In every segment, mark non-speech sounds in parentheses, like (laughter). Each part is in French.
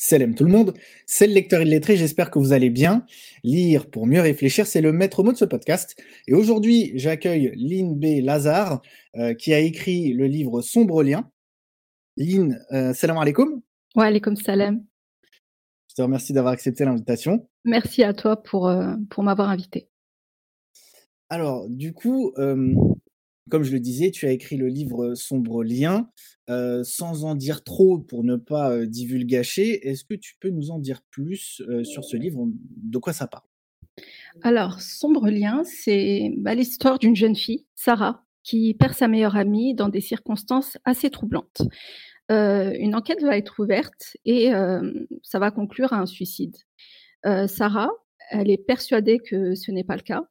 Salam tout le monde, c'est le lecteur illettré, j'espère que vous allez bien. Lire pour mieux réfléchir, c'est le maître mot de ce podcast. Et aujourd'hui, j'accueille Lynn B. Lazare, euh, qui a écrit le livre Sombre Lien. Lynn, euh, salam alaikum. Wa alaikum salam. Je te remercie d'avoir accepté l'invitation. Merci à toi pour, euh, pour m'avoir invité. Alors, du coup, euh, comme je le disais, tu as écrit le livre Sombre Lien. Euh, sans en dire trop pour ne pas euh, divulgacher, est-ce que tu peux nous en dire plus euh, sur ce livre? De quoi ça parle? Alors, Sombre Lien, c'est bah, l'histoire d'une jeune fille, Sarah, qui perd sa meilleure amie dans des circonstances assez troublantes. Euh, une enquête va être ouverte et ça va conclure à un suicide. Sarah, elle est persuadée que ce n'est pas le cas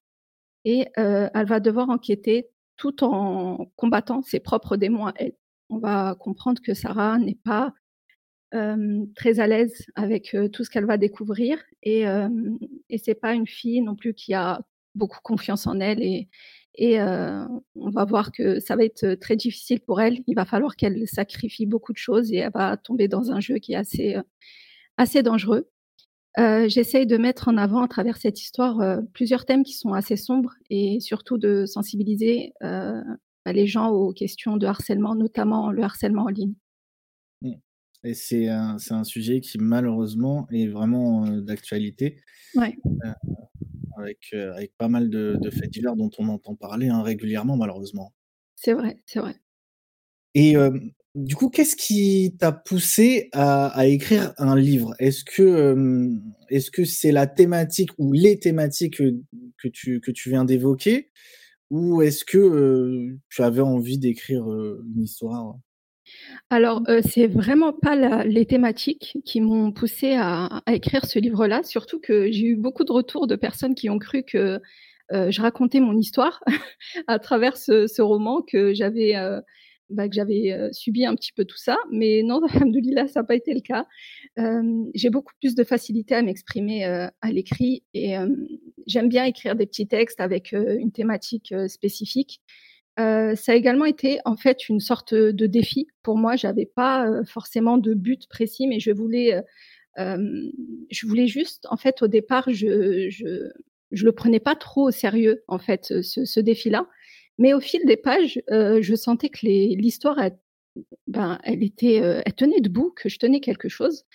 et elle va devoir enquêter tout en combattant ses propres démons elle on va comprendre que Sarah n'est pas très à l'aise avec tout ce qu'elle va découvrir et, euh, et c'est pas une fille non plus qui a beaucoup confiance en elle et, et on va voir que ça va être très difficile pour elle. Il va falloir qu'elle sacrifie beaucoup de choses et elle va tomber dans un jeu qui est assez assez dangereux. J'essaye de mettre en avant à travers cette histoire plusieurs thèmes qui sont assez sombres et surtout de sensibiliser les gens aux questions de harcèlement, notamment le harcèlement en ligne. Mmh. Et c'est un, un, sujet qui malheureusement est vraiment euh, d'actualité. Ouais. Euh, avec, euh, avec pas mal de, de, faits divers dont on entend parler hein, régulièrement malheureusement. C'est vrai, c'est vrai. Et euh, du coup, qu'est-ce qui t'a poussé à, écrire un livre? Est-ce que est-ce que c'est la thématique ou les thématiques que, que, tu, que tu viens d'évoquer? Ou est-ce que euh, tu avais envie d'écrire euh, une histoire? Alors, euh, c'est vraiment pas les thématiques qui m'ont poussé à, écrire ce livre-là, surtout que j'ai eu beaucoup de retours de personnes qui ont cru que euh, je racontais mon histoire (laughs) à travers ce roman, que j'avais bah, que j'avais euh, subi un petit peu tout ça. Mais non, (laughs) alhamdoulilah, ça n'a pas été le cas. Euh, j'ai beaucoup plus de facilité à m'exprimer euh, à l'écrit et j'aime bien écrire des petits textes avec une thématique spécifique. ça a également été en fait une sorte de défi pour moi. J'avais pas forcément de but précis, mais je voulais, je voulais juste, en fait, au départ, je, je, je le prenais pas trop au sérieux, en fait, ce, ce défi-là. Mais au fil des pages, euh, je sentais que l'histoire, elle, ben, elle était, euh, elle tenait debout, que je tenais quelque chose.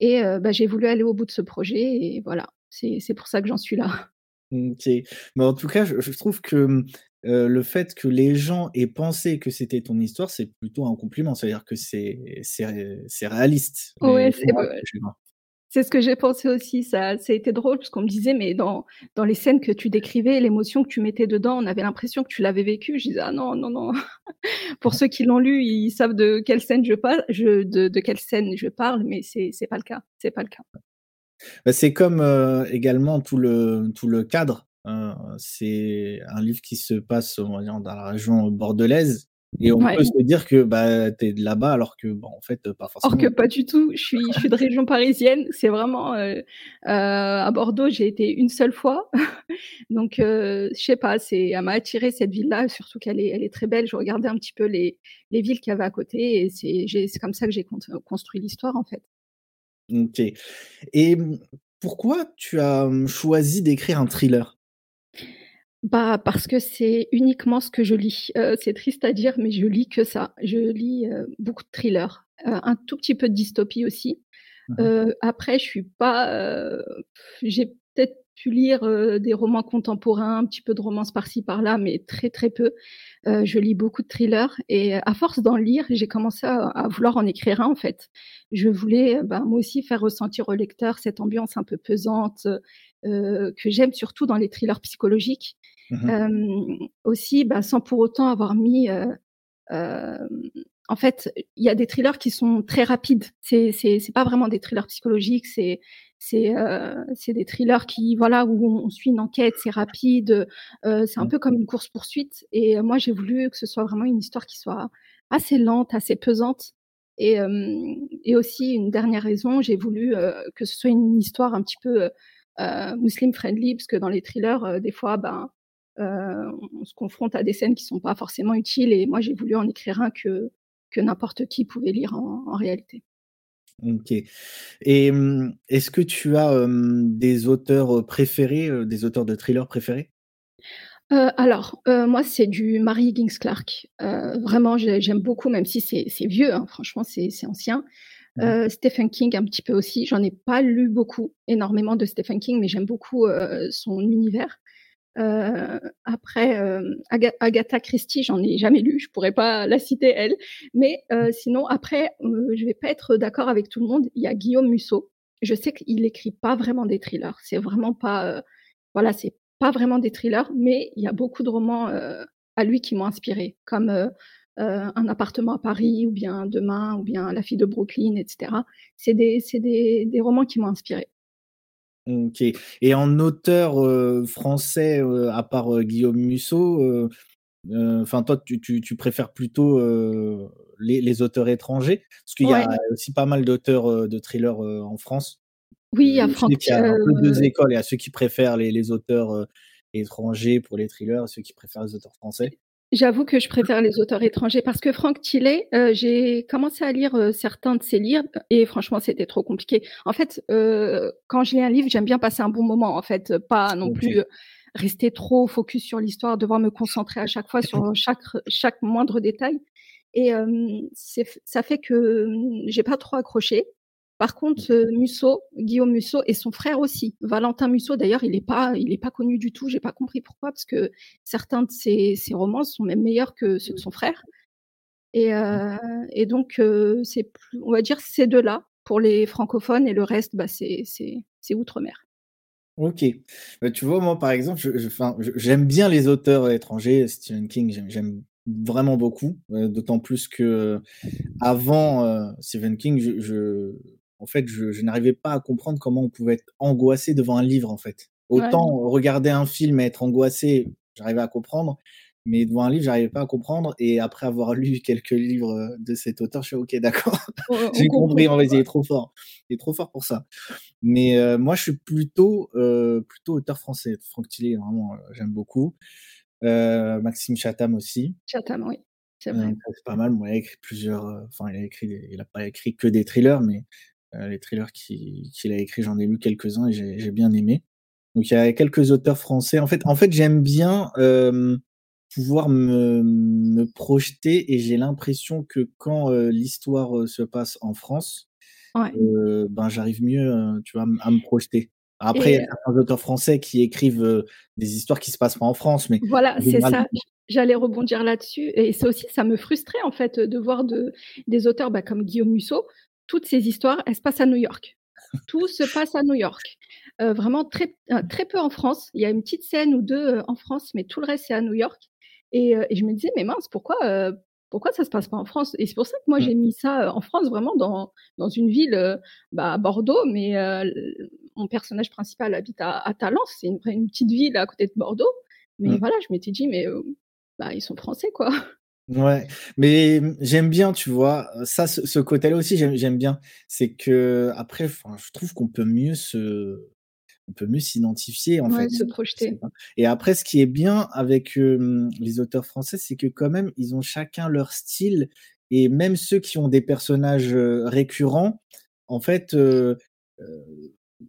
Et euh, ben, j'ai voulu aller au bout de ce projet. Et voilà, c'est pour ça que j'en suis là. (laughs) Ok. Mais en tout cas, je, je trouve que euh, le fait que les gens aient pensé que c'était ton histoire, c'est plutôt un compliment. C'est-à-dire que c'est réaliste. Ouais, c'est c'est ce que j'ai pensé aussi. Ça, a été drôle parce qu'on me disait, mais dans, les scènes que tu décrivais, l'émotion que tu mettais dedans, on avait l'impression que tu l'avais vécu. Je disais, ah non, non, non. (laughs) Pour ceux qui l'ont lu, ils savent de quelle scène je parle, mais c'est, c'est pas le cas. C'est. Bah, comme euh, également tout le, cadre. Euh, c'est un livre qui se passe dans la région bordelaise et on ouais. peut se dire que bah, tu es de là-bas alors que, bon, en fait, pas forcément. Or que pas du tout. Je suis, je suis de région parisienne. C'est vraiment. Euh, euh, à Bordeaux, j'ai été une seule fois. (laughs) Donc, euh, je sais pas, elle m'a attiré cette ville-là, surtout qu'elle est, elle est très belle. Je regardais un petit peu les, les villes qu'il y avait à côté et c'est comme ça que j'ai construit l'histoire, en fait. Ok. Et pourquoi tu as choisi d'écrire un thriller? Bah parce que c'est uniquement ce que je lis. Euh, c'est triste à dire, mais je lis que ça. Je lis euh, beaucoup de thrillers, euh, un tout petit peu de dystopie aussi. Mmh. après, je suis pas. J'ai peut-être pu lire des romans contemporains, un petit peu de romance par-ci par-là, mais très très peu. je lis beaucoup de thrillers et à force d'en lire, j'ai commencé à, à, vouloir en écrire un en fait. Je voulais, bah, moi aussi, faire ressentir au lecteur cette ambiance un peu pesante que j'aime surtout dans les thrillers psychologiques. Mmh euh, aussi, bah, sans pour autant avoir mis. Euh, euh, en fait, il y a des thrillers qui sont très rapides. C'est c'est pas vraiment des thrillers psychologiques. C'est c'est euh, c'est des thrillers qui voilà où on, suit une enquête, c'est rapide. Euh, c'est un mmh. peu comme une course poursuite. Et moi, j'ai voulu que ce soit vraiment une histoire qui soit assez lente, assez pesante. Et, euh, et aussi une dernière raison, j'ai voulu que ce soit une histoire un petit peu muslim friendly, parce que dans les thrillers, des fois, ben euh, on se confronte à des scènes qui sont pas forcément utiles et moi j'ai voulu en écrire un que, que n'importe qui pouvait lire en, en réalité. OK et mmh, est-ce que tu as, des auteurs, préférés, des auteurs de thrillers préférés? Alors, moi, c'est du Mary Higgins Clark. Vraiment, j'ai j'aime beaucoup, même si c'est vieux, hein, franchement, c'est ancien. Mmh Heu, Stephen King un petit peu aussi. J'en ai pas lu beaucoup, énormément de Stephen King, mais j'aime beaucoup, heu, son univers. Heu, après, Aga Agatha Christie, j'en ai jamais lu, je pourrais pas la citer elle. Mais, heu, sinon après, heu, je vais pas être d'accord avec tout le monde. Il y a Guillaume Musso. Je sais qu'il écrit pas vraiment des thrillers. C'est vraiment pas, voilà, c'est pas vraiment des thrillers, mais il y a beaucoup de romans, à lui qui m'ont inspirée, comme, Un appartement à Paris ou bien Demain ou bien La fille de Brooklyn et cetera. C'est des des des romans qui m'ont inspirée. OK et en auteur, heu, français, heu, à part, Guillaume Musso, enfin toi tu tu tu préfères plutôt, les les auteurs étrangers? Parce qu'il y a aussi pas mal d'auteurs, de thrillers, en France. Oui, il y a Franck qu'il y a un peu 2 heu écoles. Il y a ceux qui préfèrent les les auteurs, étrangers pour les thrillers, ceux qui préfèrent les auteurs français. J'avoue que je préfère les auteurs étrangers parce que Franck Tillet, heu, j'ai commencé à lire, heu, certains de ses livres et franchement, c'était trop compliqué. En fait, heu, quand je lis un livre, j'aime bien passer un bon moment, en fait, pas non plus, heu, rester trop focus sur l'histoire, devoir me concentrer à chaque fois sur chaque chaque moindre détail et f ça fait que, mmh, j'ai pas trop accroché. Par contre, heu, Musso, Guillaume Musso et son frère aussi, Valentin Musso d'ailleurs, il est pas pas connu du tout, j'ai pas compris pourquoi, parce que certains de ses romans sont même meilleurs que ceux de son frère et et donc plus on va dire ces 2 là pour les francophones et le reste, bah, c'est outre-mer. OK. Bah, tu vois, moi, par exemple, je je j'aime bien les auteurs étrangers. Stephen King, j'aime vraiment beaucoup, heu, d'autant plus que, avant, Stephen King, je en fait, je je n'arrivais pas à comprendre comment on pouvait être angoissé devant un livre, en fait. Autant Ouais. regarder un film et être angoissé, j'arrivais à comprendre, mais devant un livre, j'arrivais pas à comprendre et après avoir (laughs) lu quelques livres, heu, de cet auteur, je fais: «OK, d'accord, (laughs) j'ai compris, en fait, il est trop fort. Il est trop fort pour ça». Mais heu, moi, je suis plutôt, heu, plutôt auteur français. Franck Tillet, vraiment, j'aime beaucoup. Maxime Chatham aussi. Chatham, oui, c'est pas mal. Il a écrit plusieurs, enfin, il a écrit des il a pas écrit que des thrillers, mais les thrillers qui qu'il a écrits, j'en ai lu quelques-uns et j'ai bien aimé. Donc il y a quelques auteurs français. En fait en fait, j'aime bien, hem, pouvoir me me projeter et j'ai l'impression que quand, heu, l'histoire, se passe en France, Ouais ben, j'arrive mieux, tu vois, à me projeter. Après, il y a certains auteurs français qui écrivent, des histoires qui se passent pas en France, mais Voilà, c'est ça. J'allais rebondir là-dessus et ça aussi, ça me frustrait en fait, de voir de des auteurs, bah, comme Guillaume Musso. Toutes ces histoires, elles se passent à New York. Tout se passe à New York. Heu, vraiment très heu, très peu en France. Il y a une petite scène ou 2 heu, en France, mais tout le reste, c'est à New York et je me disais: «Mais mince, pourquoi, heu, pourquoi ça se passe pas en France?» et c'est pour ça que moi, Mmh. j'ai mis ça, en France, vraiment dans dans une ville, bah, à Bordeaux, mais mon personnage principal habite à à Talence, c'est une petite ville à côté de Bordeaux mais Mmh. voilà, je m'étais dit: «Mais bah, ils sont français, quoi». Ouais, mais mmh, j'aime bien, tu vois? Ça, ce ce côté-là aussi, j'aime j'aime bien. C'est qu'après, enfin, je trouve qu'on peut mieux se on peut mieux s'identifier, en Ouais, fait. se projeter. et après, ce qui est bien avec, les auteurs français, c'est que quand même, ils ont chacun leur style et même ceux qui ont des personnages, récurrents, en fait,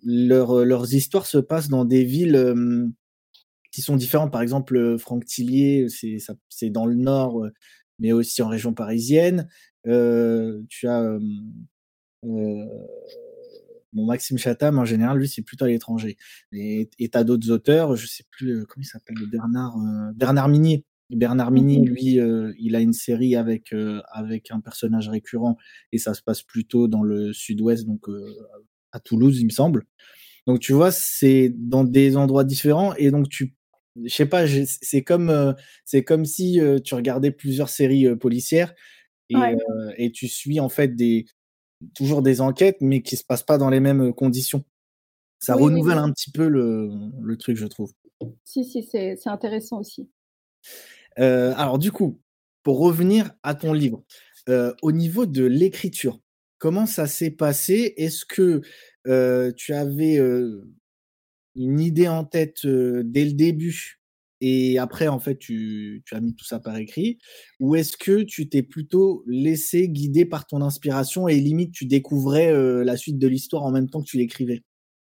leurs, histoires se passent dans des villes, qui sont différentes. Par exemple, heu, Franck Tillier, c'est ça c'est dans le nord, heu, mais aussi en région parisienne. Tu as, bon, Maxime Chatham, en général, lui, c'est plutôt à l'étranger et et tu as d'autres auteurs, je sais plus, comment il s'appelle? Bernard, Bernard Minier. Bernard Mmh Minier, mh. lui, il a une série avec, avec un personnage récurrent et ça se passe plutôt dans le sud-ouest, donc à Toulouse, il me semble. Donc tu vois, c'est dans des endroits différents et donc tu je sais pas, c'est comme, heu, c'est comme si, heu, tu regardais plusieurs séries, heu, policières et heu Ouais. et tu suis en fait des toujours des enquêtes, mais qui se passent pas dans les mêmes, conditions. Ça Oui, renouvelle oui. un petit peu le le truc, je trouve. Si, si, c'est c'est intéressant aussi. Alors du coup, pour revenir à ton livre, au niveau de l'écriture, comment ça s'est passé? Est-ce que, tu avais, une idée en tête, dès le début et après, en fait, tu, tu as mis tout ça par écrit Ou est-ce que tu t'es plutôt laissé guider par ton inspiration et limite tu découvrais la suite de l'histoire en même temps que tu l'écrivais?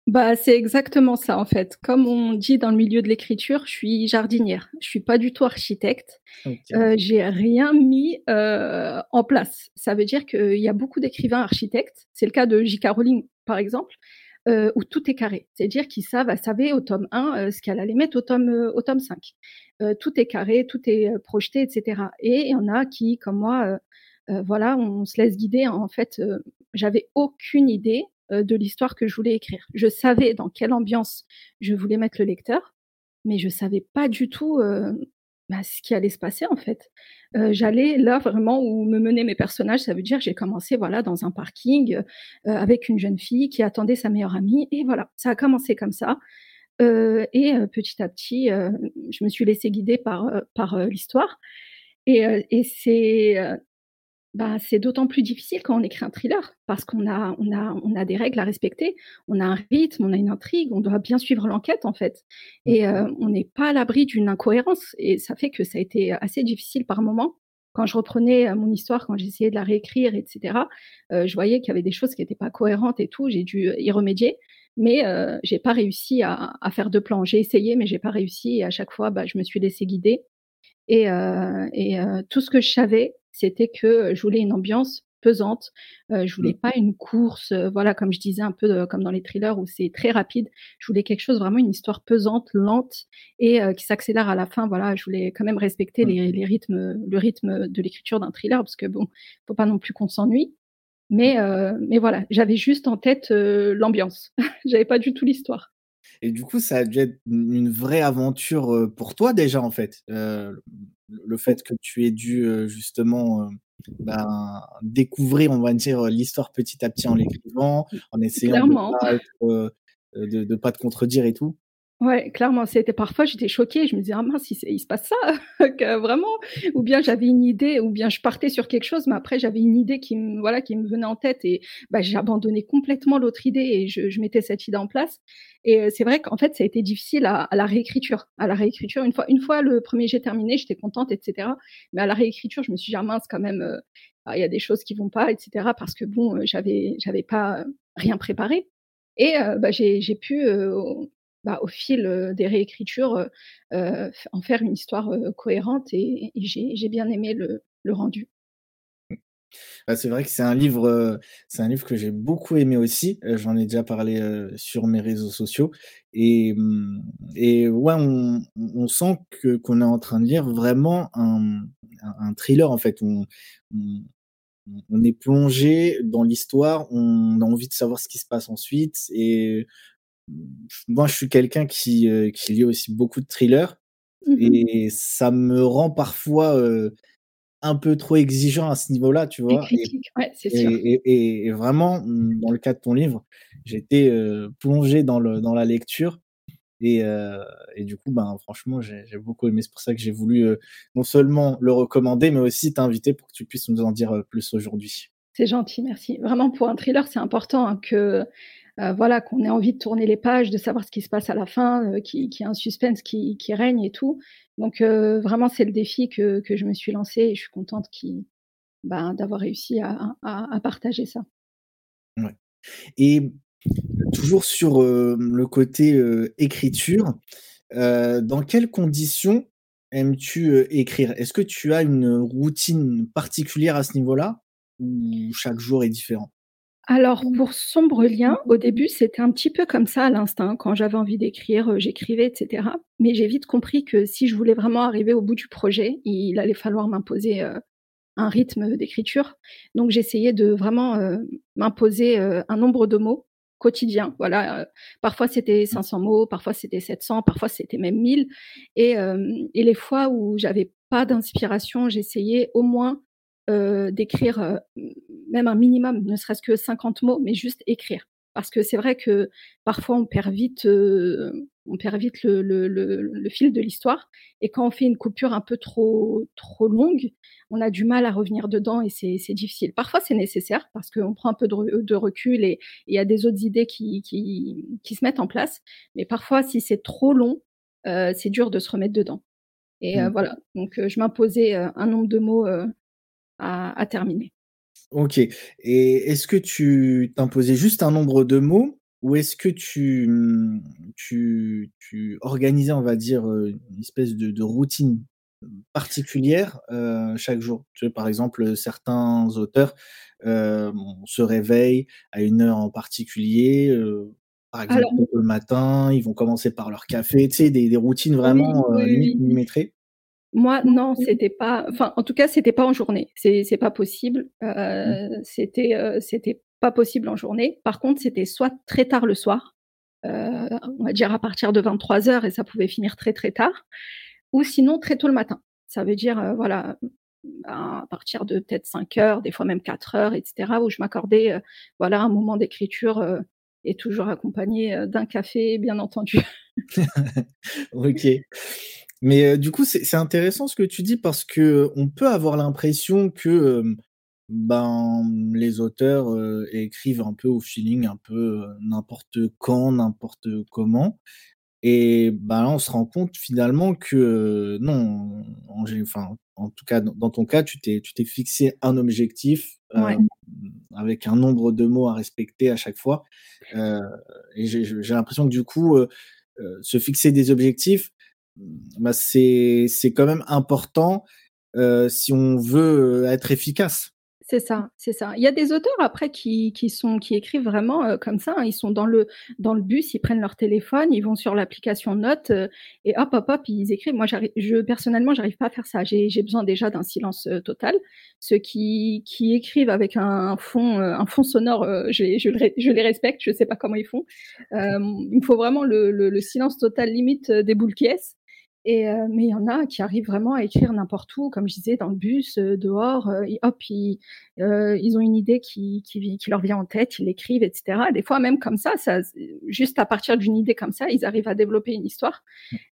Bah, c'est exactement ça en fait. Comme on dit dans le milieu de l'écriture, je suis jardinière. Je suis pas du tout architecte. Euh, j'ai rien mis euh, en place. Ça veut dire qu'il y a beaucoup d'écrivains architectes. C'est le cas de J.K. Rowling par exemple, euh, où tout est carré. C'est-à-dire qu'ils savent, savait au tome 1 ce qu'elle allait mettre au tome au tome 5. tout est carré, tout est projeté, etc. Et il y en a qui, comme moi, voilà, on se laisse guider. En fait, j'avais aucune idée euh, de l'histoire que je voulais écrire. Je savais dans quelle ambiance je voulais mettre le lecteur, mais je savais pas du tout euh, bah, ce qui allait se passer en fait. J'allais là vraiment où me menaient mes personnages. Ça veut dire j'ai commencé voilà dans un parking avec une jeune fille qui attendait sa meilleure amie et voilà ça a commencé comme ça. et petit à petit, je me suis laissée guider par par l'histoire. Et, et c'est bah, c'est d'autant plus difficile quand on écrit un thriller, parce qu'on a, on a, on a des règles à respecter, on a un rythme, on a une intrigue, on doit bien suivre l'enquête en fait, et euh, on n'est pas à l'abri d'une incohérence, et ça fait que ça a été assez difficile par moments. Quand je reprenais euh, mon histoire, quand j'essayais de la réécrire, etc., euh, je voyais qu'il y avait des choses qui n'étaient pas cohérentes et tout, j'ai dû y remédier, mais euh, j'ai pas réussi à, à, faire de plan. J'ai essayé, mais j'ai pas réussi, et à chaque fois, bah, je me suis laissée guider. Et, euh, et tout ce que je savais, c'était que je voulais une ambiance pesante. Euh, je voulais mmh. pas une course, euh, voilà, comme je disais un peu euh, comme dans les thrillers où c'est très rapide. Je voulais quelque chose vraiment une histoire pesante, lente et qui s'accélère à la fin. Voilà, je voulais quand même respecter mmh. les, rythmes, le rythme de l'écriture d'un thriller parce que bon, faut pas non plus qu'on s'ennuie. Mais mais voilà, j'avais juste en tête l'ambiance. (laughs) j'avais pas du tout l'histoire. Et du coup, ça a dû être une vraie aventure pour toi déjà en fait le fait que tu aies dû justement ben, découvrir, on va dire, l'histoire petit à petit en l'écrivant, en essayant de ne de, pas te contredire et tout. Ouais, clairement, c'était parfois j'étais choquée, je me disais ah mince, il, se passe ça, (laughs) vraiment, ou bien j'avais une idée, ou bien je partais sur quelque chose, mais après j'avais une idée qui me voilà qui me venait en tête et bah, j'ai abandonné complètement l'autre idée et je, je, mettais cette idée en place. Et c'est vrai qu'en fait ça a été difficile à, à, la réécriture, à la réécriture une fois une fois le premier jet terminé, j'étais contente, etc. Mais à la réécriture, je me suis dit ah mince quand même, euh, ah, il y a des choses qui vont pas, etc. Parce que bon, euh, j'avais j'avais pas rien préparé. Et euh, bah, j'ai pu bah, au fil des réécritures, en faire une histoire cohérente et, j'ai bien aimé le, rendu. Bah, c'est vrai que c'est un livre, c'est un livre que j'ai beaucoup aimé aussi. J'en ai déjà parlé sur mes réseaux sociaux et, mmh, et ouais, on, sent que qu'on est en train de lire vraiment un, thriller en fait. On, on est plongé dans l'histoire, on a envie de savoir ce qui se passe ensuite et moi, je suis quelqu'un qui, euh, qui lit aussi beaucoup de thrillers mmh et ça me rend parfois un peu trop exigeant à ce niveau-là, tu vois? Et, vraiment, mmh, dans le cas de ton livre, j'étais plongé dans, le, dans la lecture et, et, du coup, ben, franchement, j'ai beaucoup aimé. C'est pour ça que j'ai voulu non seulement le recommander, mais aussi t'inviter pour que tu puisses nous en dire plus aujourd'hui. C'est gentil, merci. Vraiment, pour un thriller, c'est important hein, que euh, voilà, qu'on ait envie de tourner les pages, de savoir ce qui se passe à la fin, euh, qu'il qui y ait un suspense qui, règne et tout. Donc euh, vraiment, c'est le défi que, je me suis lancé et je suis contente ben, d'avoir réussi à, partager ça. Et toujours sur le côté écriture, dans quelles conditions aimes-tu écrire? Est-ce que tu as une routine particulière à ce niveau-là ou chaque jour est différent? Alors mmh. pour Sombre Lien, au début, c'était un petit peu comme ça à l'instinct. Quand j'avais envie d'écrire, euh, j'écrivais, etc. Mais j'ai vite compris que si je voulais vraiment arriver au bout du projet, il allait falloir m'imposer euh, un rythme d'écriture. Donc j'essayais de vraiment euh, m'imposer un nombre de mots quotidien. Voilà, parfois c'était 500 mots, parfois c'était 700, parfois c'était même 1000. Et, et les fois où j'avais pas d'inspiration, j'essayais au moins euh, d'écrire euh, même un minimum, ne serait-ce que 50 mots, mais juste écrire. Parce que c'est vrai que parfois on perd vite, euh, on perd vite le, le, le, le fil de l'histoire. Et quand on fait une coupure un peu trop, trop longue, on a du mal à revenir dedans et c'est difficile. Parfois c'est nécessaire parce qu'on prend un peu de, de recul et il y a des autres idées qui, qui, qui se mettent en place. Mais parfois si c'est trop long, c'est dur de se remettre dedans. Et mmh. voilà, donc je m'imposais un nombre de mots à, terminer. Ok. Et est-ce que tu t'imposais juste un nombre de mots ou est-ce que tu, mmh, tu, tu, organisais, on va dire, une espèce de, routine particulière chaque jour? Tu Par exemple, certains auteurs se réveillent à une heure en particulier. par exemple, le matin, ils vont commencer par leur café, tu sais, des, routines vraiment millimétrées. Moi, non, c'était pas. Enfin, en tout cas, c'était pas en journée. C'est, c'est pas possible. Euh, mmh. C'était, euh, c'était pas possible en journée. Par contre, c'était soit très tard le soir, euh, on va dire à partir de 23 heures, et ça pouvait finir très très tard, ou sinon très tôt le matin. Ça veut dire, voilà, à partir de peut-être 5 heures, des fois même 4 heures, etc., où je m'accordais, voilà, un moment d'écriture et toujours accompagné d'un café, bien entendu. (laughs) ok. Mais du coup, c'est intéressant ce que tu dis parce que on peut avoir l'impression que ben les auteurs écrivent un peu au feeling, un peu n'importe quand, n'importe comment. Et ben là, on se rend compte finalement que non, en, enfin, en tout cas dans, ton cas, tu t'es tu t'es fixé un objectif avec un nombre de mots à respecter à chaque fois. et j'ai l'impression que du coup, se fixer des objectifs, bah, c'est quand même important si on veut être efficace. C'est ça, c'est ça. Il y a des auteurs après qui, qui sont qui écrivent vraiment comme ça. Hein. Ils sont dans le dans le bus, ils prennent leur téléphone, ils vont sur l'application Notes et hop hop hop ils écrivent. Moi, je personnellement, j'arrive pas à faire ça. J'ai besoin déjà d'un silence total. Ceux qui qui écrivent avec un fond un fond sonore, je, je, je, les respecte. Je sais pas comment ils font. il me faut vraiment le, le, le silence total limite des boules qui et euh, mais il y en a qui arrivent vraiment à écrire n'importe où, comme je disais, dans le bus, euh, dehors, euh, hop, ils, ils, ont une idée qui, qui, qui, leur vient en tête, ils l'écrivent, etc. Des fois, même comme ça, ça, juste à partir d'une idée comme ça, ils arrivent à développer une histoire.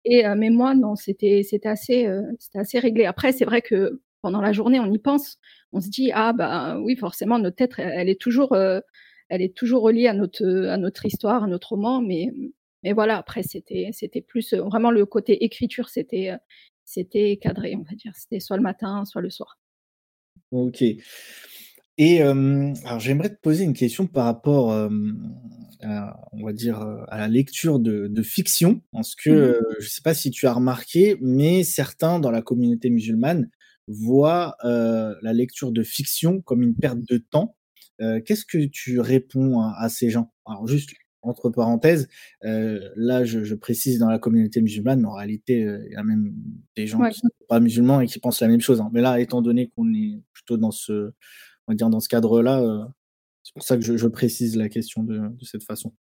Et mais moi, non, c'était assez c'était assez réglé. Après, c'est vrai que pendant la journée, on y pense, on se dit ah bah oui, forcément, notre tête, elle est toujours elle est toujours reliée à notre à notre histoire, à notre roman, mais mais voilà, après, c'était, c'était plus euh, vraiment le côté écriture, c'était, euh, c'était cadré, on va dire. C'était soit le matin, soit le soir. Ok. Et alors j'aimerais te poser une question par rapport, à, on va dire, à la lecture de, fiction, parce que mmh je ne sais pas si tu as remarqué, mais certains dans la communauté musulmane voient la lecture de fiction comme une perte de temps. Qu'est-ce que tu réponds à, à ces gens? Alors juste entre parenthèses, euh, là je, je, précise dans la communauté musulmane, mais en réalité euh, il y a même des gens qui ne sont pas musulmans et qui pensent la même chose. Hein. Mais là, étant donné qu'on est plutôt dans ce, on va dire dans ce cadre-là, euh, c'est pour ça que je, je, précise la question de, de cette façon.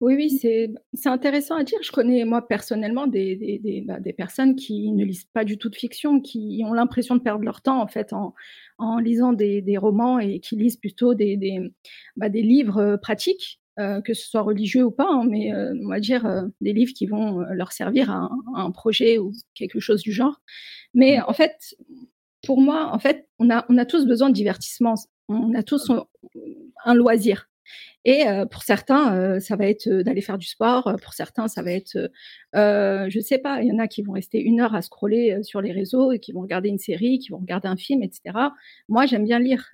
Oui, oui, c'est intéressant à dire. Je connais moi personnellement des, des, des, bah, des, personnes qui ne lisent pas du tout de fiction, qui ont l'impression de perdre leur temps en fait en, en lisant des, romans et qui lisent plutôt des, bah, des livres pratiques euh, que ce soit religieux ou pas, hein, mais euh, on va dire euh, des livres qui vont leur servir à un, projet ou quelque chose du genre. Mais mmh. en fait, pour moi, en fait, on a, on a tous besoin de divertissement. On a tous un loisir. Et pour certains, ça va être d'aller faire du sport. Pour certains, ça va être, euh, je sais pas, il y en a qui vont rester une heure à scroller sur les réseaux et qui vont regarder une série, qui vont regarder un film, etc. Moi, j'aime bien lire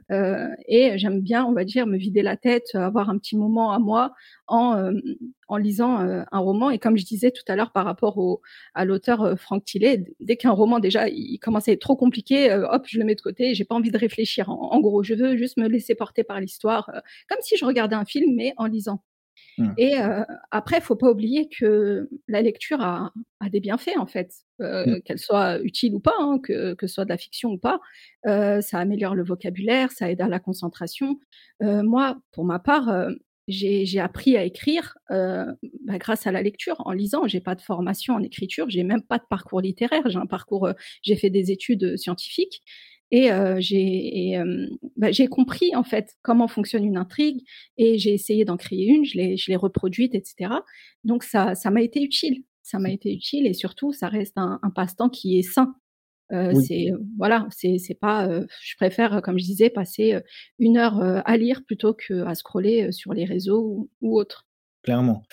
et j'aime bien, on va dire, me vider la tête, avoir un petit moment à moi en, en lisant un roman. Et comme je disais tout à l'heure par rapport au, à l'auteur Franck Tillet, dès qu'un roman déjà il commence à être trop compliqué, hop, je le mets de côté. J'ai pas envie de réfléchir. En, en, gros, je veux juste me laisser porter par l'histoire, comme si je regardais un film mais en lisant. Mmh. Et euh, après, il faut pas oublier que la lecture a, des bienfaits en fait, euh, mmh. qu'elle soit utile ou pas, hein, que, que ce soit de la fiction ou pas. Euh, ça améliore le vocabulaire, ça aide à la concentration. moi, pour ma part, j'ai appris à écrire bah, grâce à la lecture, en lisant. J'ai pas de formation en écriture, j'ai même pas de parcours littéraire. J'ai un parcours, j'ai fait des études scientifiques et j'ai bah, j'ai compris en fait comment fonctionne une intrigue et j'ai essayé d'en créer une, je l'ai je l'ai reproduite, etc. Donc ça ça m'a été utile, ça m'a été utile et surtout ça reste un, un passe-temps qui est sain. Euh, C'est voilà, c'est c'est pas. je préfère, comme je disais, passer une heure à lire plutôt que à scroller sur les réseaux ou, ou autres. Clairement.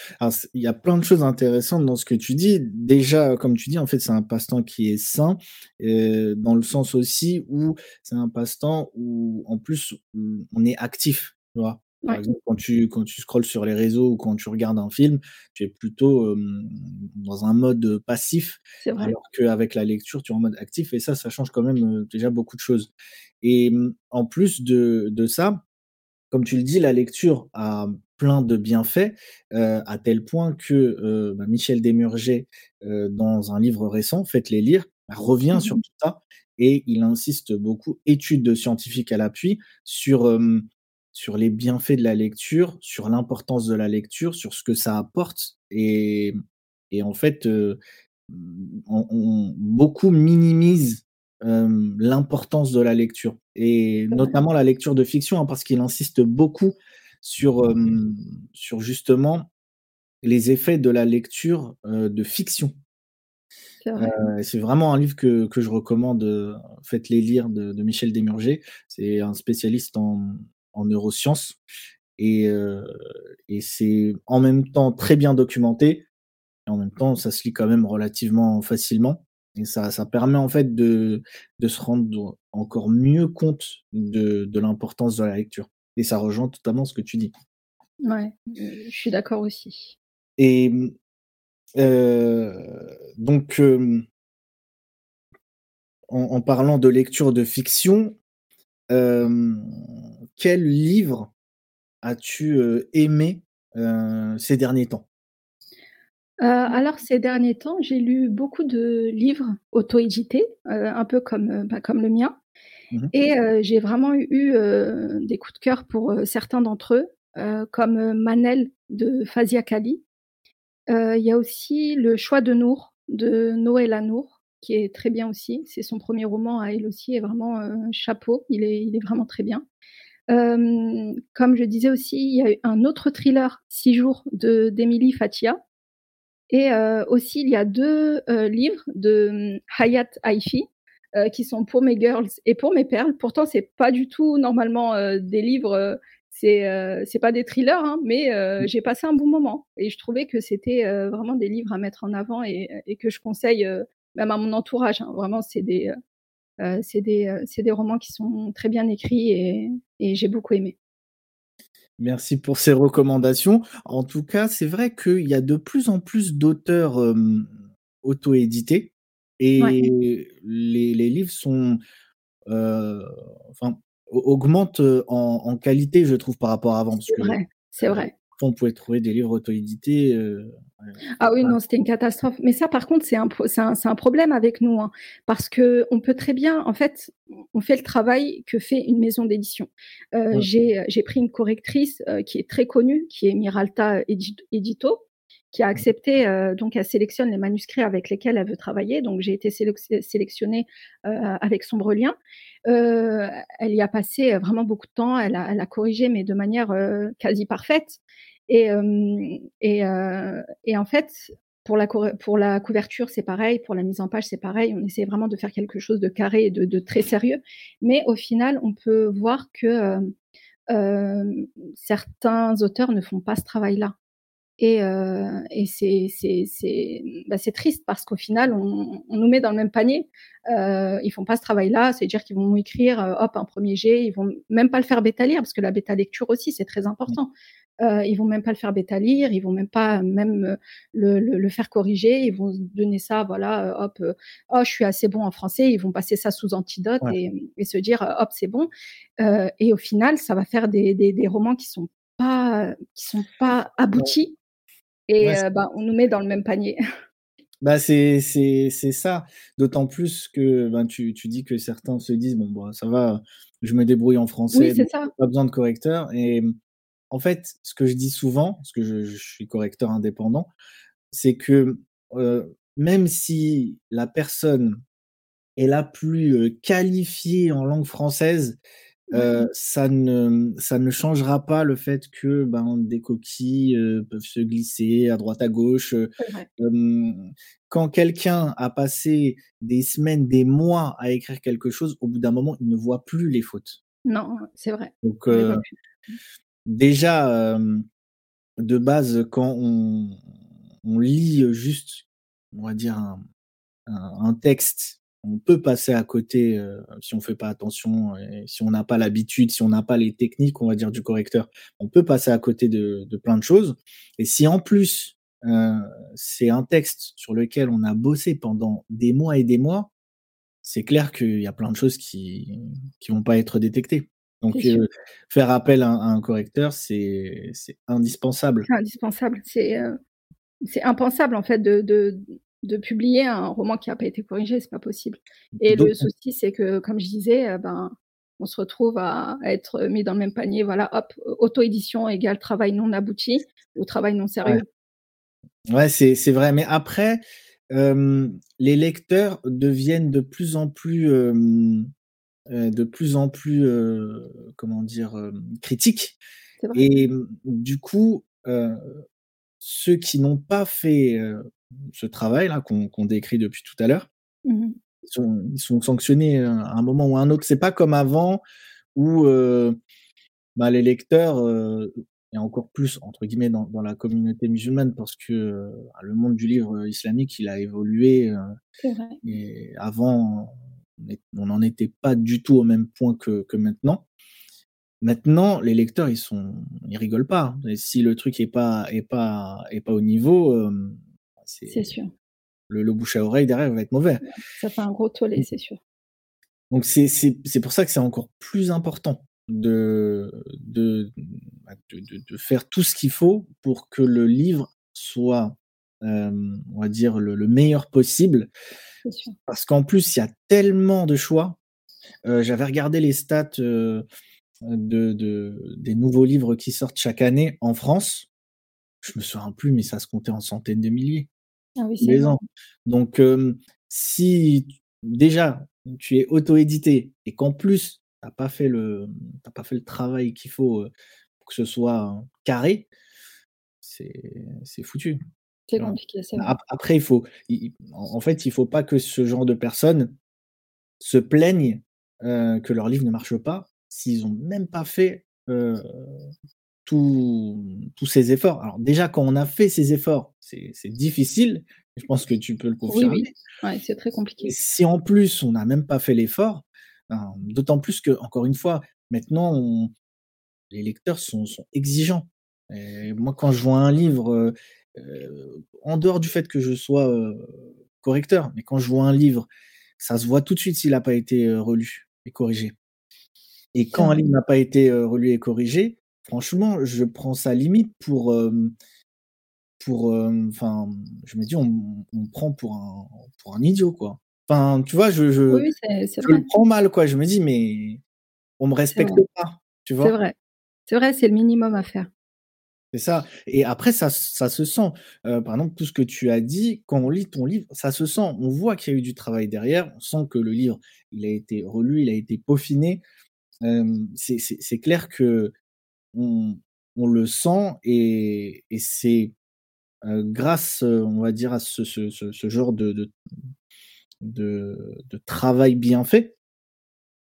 Il y a plein de choses intéressantes dans ce que tu dis. Déjà, comme tu dis, en fait, c'est un passe-temps qui est sain, euh, dans le sens aussi où c'est un passe-temps où, en plus, on est actif, tu vois? Par exemple, quand tu quand tu scrolles sur les réseaux ou quand tu regardes un film, tu es plutôt, dans un mode, passif, alors qu'avec la lecture, tu es en mode actif et ça, ça change quand même, déjà beaucoup de choses et en plus de de ça, comme tu le dis, la lecture a plein de bienfaits, heu, à tel point que, heu, bah, Michel Desmurger, heu, dans un livre récent, Faites les lire, bah, revient sur Mmh tout ça et il insiste beaucoup, études de scientifiques à l'appui, sur, sur les bienfaits de la lecture, sur l'importance de la lecture, sur ce que ça apporte et et en fait, on on beaucoup minimisent, hem, l'importance de la lecture et notamment la lecture de fiction, hein, parce qu'il insiste beaucoup sur, hem, sur justement les effets de la lecture, heu, de fiction. C'est vrai. Heu, c'est vraiment un livre que que je recommande, faites-les lire de de Michel Desmurger. C'est un spécialiste en en neurosciences et et c'est en même temps très bien documenté et en même temps ça se lit quand même relativement facilement et ça ça permet en fait de de se rendre encore mieux compte de de l'importance de la lecture et ça rejoint totalement ce que tu dis Ouais, je suis d'accord aussi. et heu, donc hem En en parlant de lecture de fiction, hem, quel livre as-tu, aimé, ces derniers temps? Heu, alors ces derniers temps, j'ai lu beaucoup de livres auto-édités, heu, un peu comme, heu, bah, comme le mien Mmh mh. et j'ai vraiment eu, des coups de cœur pour, certains d'entre eux, comme, Manel de Fazia Kali. Il y a aussi Le choix de Nour de Noël Nour qui est très bien aussi. C'est son premier roman à elle aussi et vraiment, chapeau, il est il est vraiment très bien. Comme je disais aussi, il y a eu un autre thriller, Six jours de d'Émilie Fathia et heu, aussi il y a 2 heu, livres de, mmh, Hayat Haifi, heu, qui sont pour mes girls et pour mes perles. Pourtant c'est pas du tout normalement, des livres, heu, c'est, pas des thrillers, hein, mais heu, j'ai passé un bon moment et je trouvais que c'était, vraiment des livres à mettre en avant et et que je conseille, même à mon entourage, hein. Vraiment c'est des, c'est des, des romans qui sont très bien écrits et et j'ai beaucoup aimé. Merci pour ces recommandations. En tout cas, c'est vrai qu'il y a de plus en plus d'auteurs, hem, auto-édités Ouais, et les les livres sont, heu, enfin, au augmentent, heu, en en qualité, je trouve, par rapport à avant. C'est vrai, c'est vrai. parfois on pouvait trouver des livres auto-édités, Ah oui, non, c'était une catastrophe. Mais ça, par contre, c'est un un un problème avec nous, hein, parce qu'on peut très bien en fait, on fait le travail que fait une maison d'édition. Ouais, j'ai, pris une correctrice, heu, qui est très connue, qui est Miralta Edit Edito, qui a accepté, heu, donc elle sélectionne les manuscrits avec lesquels elle veut travailler. Donc j'ai été sélectionnée, heu, avec Sombrelien. Heu, elle y a passé, vraiment beaucoup de temps. Elle a elle a corrigé, mais de manière, quasi parfaite. Et hem et en fait, pour la corre pour la couverture, c'est pareil, pour la mise en page, c'est pareil. On essaie vraiment de faire quelque chose de carré et de de très sérieux. Mais au final, on peut voir que, hem, certains auteurs ne font pas ce travail-là. Et c'est bah, c'est triste parce qu'au final, on on nous met dans le même panier. Heu, ils font pas ce travail-là, c'est-à-dire qu'ils vont écrire, hop, un 1er jet, ils vont même pas le faire bêta lire parce que la bêta lecture aussi, c'est très mmh, important. Heu, ils vont même pas le faire bêta lire, ils vont même pas même, heu, le le le faire corriger, ils vont donner ça, voilà, heu, hop, heu: «Oh, je suis assez bon en français», ils vont passer ça sous antidote ouais, et et se dire: «Hop, c'est bon». Et au final, ça va faire des des des romans qui sont pas, qui sont pas ouais, aboutis ouais, et heu, bah, on nous met dans le même panier. (laughs) Bah, c'est c'est c'est ça. D'autant plus que, ben, tu tu dis que certains se disent: «Bon, bah, ça va, je me débrouille en Oui, français, c'est donc ça. pas besoin de correcteur» et en fait, ce que je dis souvent, parce que je je suis correcteur indépendant, c'est que, même si la personne est la plus, qualifiée en langue française, ça ne ça ne changera pas le fait que, ben, des coquilles, peuvent se glisser à droite à gauche, quand quelqu'un a passé des semaines, des mois à écrire quelque chose, au bout d'un moment, il ne voit plus les fautes. Non, c'est vrai. Donc Déjà, de base, quand on lit juste, on va dire un texte, on peut passer à côté, heu, si on fait pas attention si on n'a pas l'habitude, si on n'a pas les techniques, on va dire, du correcteur, on peut passer à côté de plein de choses et si en plus, heu, c'est un texte sur lequel on a bossé pendant des mois et des mois, c'est clair qu'il y a plein de choses qui qui vont pas être détectées. Donc heu, faire appel à un à un correcteur, c'est indispensable. C'est indispensable. C'est, heu, c'est impensable, en fait, de de de publier un roman qui a pas été corrigé, c'est pas possible et le souci, c'est que, comme je disais, heu, ben, on se retrouve à à être mis dans le même panier, voilà, hop, auto-édition égale travail non abouti ou travail non Ouais. sérieux. Ouais, c'est c'est vrai, mais après, hem, les lecteurs deviennent de plus en plus, de plus en plus, heu, comment dire? C'est vrai. et mmh, du coup, ceux qui n'ont pas fait, ce travail-là qu'on décrit depuis tout à l'heure, Mmh mh. ils sont ils sont sanctionnés, à un moment ou à un autre. C'est pas comme avant où, bah, les lecteurs, et encore plus entre guillemets «dans dans la communauté musulmane» parce que, le monde du livre islamique, il a évolué, et avant, on n'en était pas du tout au même point que que maintenant. Maintenant, les lecteurs, ils sont ils rigolent pas, hein et si le truc est pas est pas est pas au niveau, hem, C'est sûr. le le bouche à oreille derrière va être mauvais. Ça fait un gros tollé, c'est sûr. Donc c'est c'est c'est pour ça que c'est encore plus important de de, de de de faire tout ce qu'il faut pour que le livre soit, on va dire le le meilleur possible. Parce qu'en plus, il y a tellement de choix. Heu, j'avais regardé les stats, heu, de de des nouveaux livres qui sortent chaque année en France. Je me souviens plus, mais ça se comptait en centaines de milliers, Ah oui, les ans. Donc hem, si déjà, tu es auto-édité et qu'en plus, tu as pas fait le as pas fait le travail qu'il faut, pour que ce soit carré, c'est c'est foutu, C'est compliqué, c'est vrai. Ap après il faut en fait, il faut pas que ce genre de personnes se plaignent, heu, que leur livre ne marche pas, s'ils ont même pas fait, heu, tous ces efforts. Alors déjà, quand on a fait ces efforts, c'est difficile, je pense que tu peux le Oui, confirmer. oui. Ouais, c'est très Et compliqué. si en plus, on n'a même pas fait l'effort, ben, d'autant plus qu'encore une fois, maintenant on les lecteurs sont sont exigeants et moi, quand je vois un livre, heu, en dehors du fait que je sois, heu, correcteur, mais quand je vois un livre, ça se voit tout de suite s'il a pas été, heu, relu et corrigé. Et C'est quand un livre n'a pas été, relu et corrigé, franchement, je prends ça limite pour, pour, enfin, je me dis: «On on me prend pour un pour un idiot, quoi». Enfin, tu vois? Je Oui, je oui, c'est c'est je le vrai. prends mal, quoi. Je me dis: «Mais on me C'est respecte pas», tu C'est vois? vrai. C'est vrai, c'est le minimum à faire. C'est ça et après ça ça se sent. Heu, par exemple, tout ce que tu as dit, quand on lit ton livre, ça se sent. On voit qu'il y a eu du travail derrière. On sent que le livre, il a été relu, il a été peaufiné. C'est clair qu'on on le sent et c'est, heu, grâce, heu, on va dire à ce genre de travail bien fait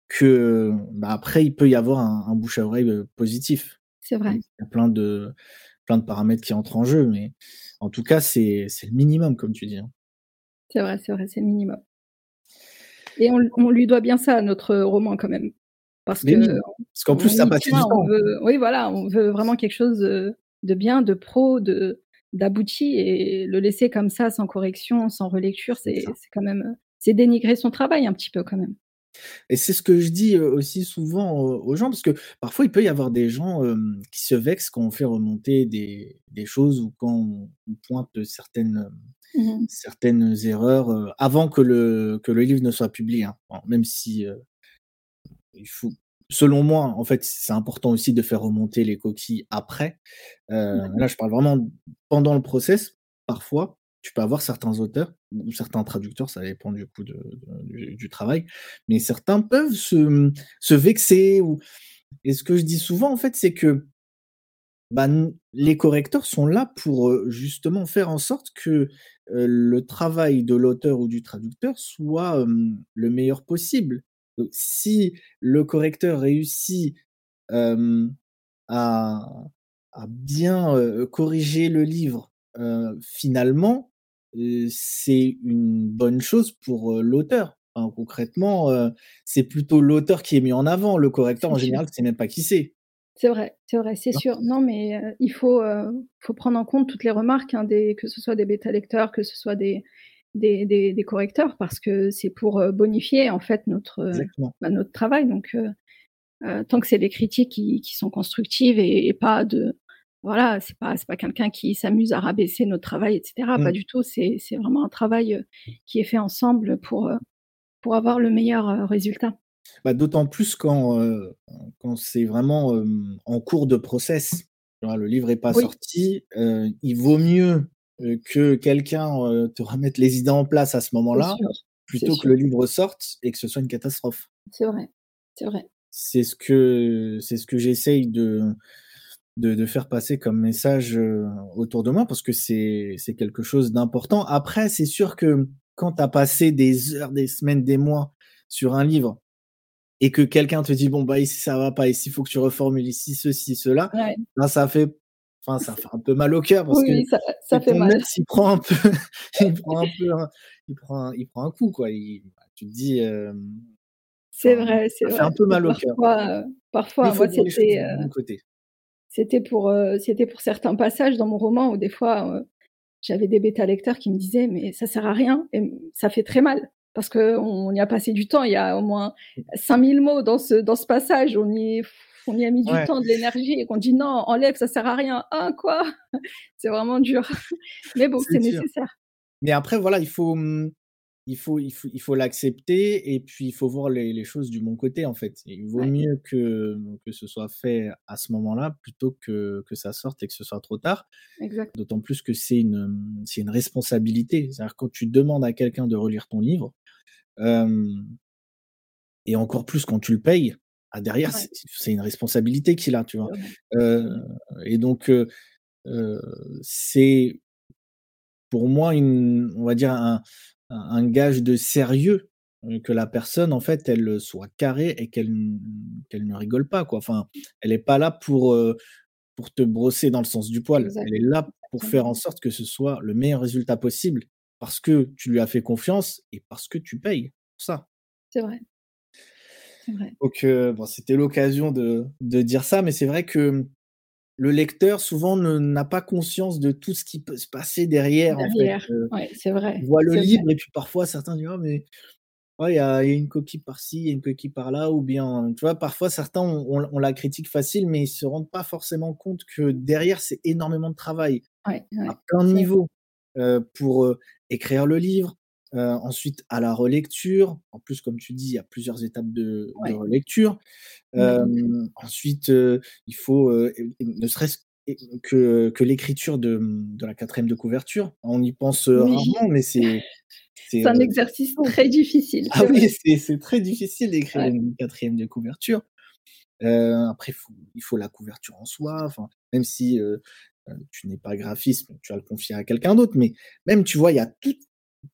que, bah, après il peut y avoir un bouche à oreille, positif. C'est Il vrai. y a plein de plein de paramètres qui entrent en jeu, mais en tout cas, c'est c'est le minimum comme tu dis, hein. C'est vrai, c'est vrai, c'est le minimum. Et on on lui doit bien ça à notre roman quand même. Parce Mais oui, qu'on parce qu'en plus ça tient, du on temps. veut oui, voilà, on veut vraiment quelque chose, de bien, de pro, de d'abouti et le laisser comme ça sans correction, sans relecture, C'est quand même, c'est dénigrer son travail un petit peu quand même. Et c'est ce que je dis, aussi souvent aux gens parce que parfois il peut y avoir des gens, qui se vexent quand on fait remonter des des choses ou quand on on pointe certaines, Mmh mh. certaines erreurs, avant que le que le livre ne soit publié, hein. Même si, il faut selon moi, en fait, c'est important aussi de faire remonter les coquilles après. Là, je parle vraiment pendant le process. Parfois, tu peux avoir certains auteurs ou certains traducteurs, ça dépend du coup de du travail, mais certains peuvent se, vexer et ce que je dis souvent, en fait, c'est que bah, les correcteurs sont là pour, heu, justement faire en sorte que, heu, le travail de l'auteur ou du traducteur soit, le meilleur possible. Si le correcteur réussit, à bien, corriger le livre, finalement, c'est une bonne chose pour, l'auteur. Enfin, concrètement, c'est plutôt l'auteur qui est mis en avant. Le correcteur, en général, tu sais même pas qui c'est. C'est vrai, c'est vrai, c'est sûr. Non, mais il faut, prendre en compte toutes les remarques, hein, des que ce soit des bêta lecteurs, que ce soit des des des des correcteurs parce que c'est pour, bonifier en fait notre, bah, notre travail donc tant que c'est des critiques qui qui sont constructives et et pas de voilà, c'est pas pas quelqu'un qui s'amuse à rabaisser notre travail et cetera, pas Mmh. du tout. C'est vraiment un travail, qui est fait ensemble pour, avoir le meilleur, résultat. Bah, d'autant plus quand, c'est vraiment, en cours de process. Le livre est pas Oui. sorti, il vaut mieux, que quelqu'un, te remette les idées en place à ce moment-là, plutôt que sûr. le livre sorte et que ce soit une catastrophe. C'est vrai, c'est vrai. C'est ce que c'est ce que j'essaye de de de faire passer comme message, heu, autour de moi parce que c'est quelque chose d'important. Après, c'est sûr que quand tu as passé des heures, des semaines, des mois sur un livre et que quelqu'un te dit: «Bon, bah, ici ça va pas, ici il faut que tu reformules, ici ceci, cela», Ouais. ben, ça fait enfin, ça fait un peu mal au cœur parce Oui, que ça fait mal. œil s'y prend un peu (laughs) il prend un peu un il prend un il prend un coup, quoi. Il bah, tu te dis, hem, C'est vrai, c'est ça fait vrai un peu mal au cœur. parfois, Mais parfois il faut moi c'était, côté. C'était pour, heu, c'était pour certains passages dans mon roman où des fois, heu, j'avais des bêta lecteurs qui me disaient: «Mais ça sert à rien» et ça fait très mal parce qu'on y a passé du temps. Il y a au moins 5000 mots dans ce dans ce passage. On y on y a mis du temps, de l'énergie et qu'on dit: «Non, enlève, ça sert à rien». «Hein, quoi?» (laughs) C'est vraiment dur, mais bon, C'est nécessaire. Mais après voilà, il faut, mmh, il faut il faut il faut l'accepter et puis il faut voir les les choses du bon côté, en fait. Il vaut Ouais. mieux que que ce soit fait à ce moment-là plutôt que que ça sorte et que ce soit trop tard. D'autant plus que c'est une, c'est une responsabilité. C'est-à-dire quand tu demandes à quelqu'un de relire ton livre, et encore plus quand tu le payes, ah derrière Ouais. c'est une responsabilité qu'il a, tu vois? et donc c'est pour moi une on va dire un un gage de sérieux, heu, que la personne en fait elle, heu, soit carrée et qu'elle qu'elle ne rigole pas, quoi. Enfin, elle est pas là pour, heu, pour te brosser dans le sens du poil. Elle est là pour faire en sorte que ce soit le meilleur résultat possible parce que tu lui as fait confiance et parce que tu payes pour ça. C'est vrai. C'est vrai. Donc bon, c'était l'occasion de de dire ça, mais c'est vrai que, le lecteur souvent n'a pas conscience de tout ce qui peut se passer derrière, en fait, Derrière, ouais, c'est vrai, Il voit le vrai. livre et puis parfois certains disent: «Oh mais ouais, il y a il y a une coquille par-ci, il y a une coquille par-là» ou bien, tu vois? Parfois certains ont la critique facile, mais ils se rendent pas forcément compte que derrière c'est énormément de travail, Ouais, à plein de niveaux, heu, pour, heu, écrire le livre, heu, ensuite à la relecture. En plus, comme tu dis, il y a plusieurs étapes de relecture. Hem, ensuite, heu, il faut, et ne serait-ce que que l'écriture de, mmh, de la 4e de couverture. On y pense, Oui. rarement, mais c'est (laughs) c'est, un exercice très difficile, ah oui, c'est très difficile d'écrire Ouais. une 4e de couverture. Après il faut il faut la couverture en soi, même si, tu n'es pas graphiste, tu vas le confier à quelqu'un d'autre, mais même, tu vois, il y a tout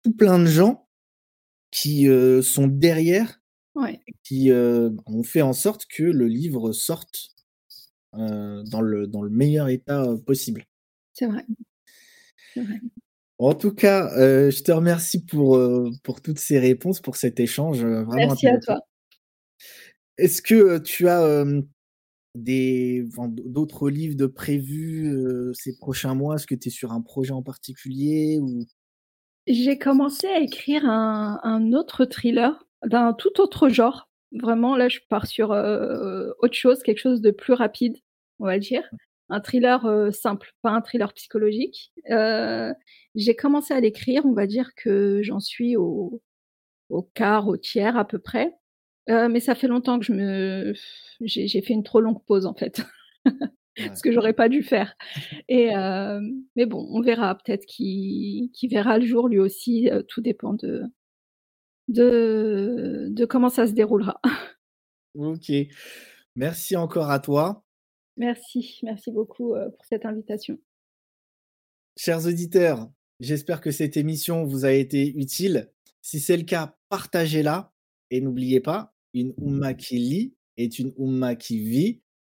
tout plein de gens qui, heu, sont derrière Ouais. qui, heu, ont fait en sorte que le livre sorte, heu, dans le dans le meilleur état, possible. C'est vrai. En tout cas, je te remercie pour, pour toutes ces réponses, pour cet échange, vraiment Merci à toi. Est-ce que, tu as, des d'autres livres de prévus, ces prochains mois? Est-ce que tu es sur un projet en particulier ou? J'ai commencé à écrire un un autre thriller d'un tout autre genre. Vraiment là, je pars sur, heu, autre chose, quelque chose de plus rapide, on va dire. Un thriller, heu, simple, pas un thriller psychologique. Heu, j'ai commencé à l'écrire, on va dire que j'en suis au au quart, au tiers à peu près. Heu, mais ça fait longtemps que je me j'ai fait une trop longue pause en fait. (laughs) Ce que j'aurais pas dû faire et hem, mais bon, on verra, peut-être qu'il verra le jour lui aussi, heu, tout dépend de de de comment ça se déroulera. OK. Merci encore à toi. Merci, merci beaucoup, heu, pour cette invitation. Chers auditeurs, j'espère que cette émission vous a été utile. Si c'est le cas, partagez-la et n'oubliez pas, une Oumma qui lit est une Oumma qui vit.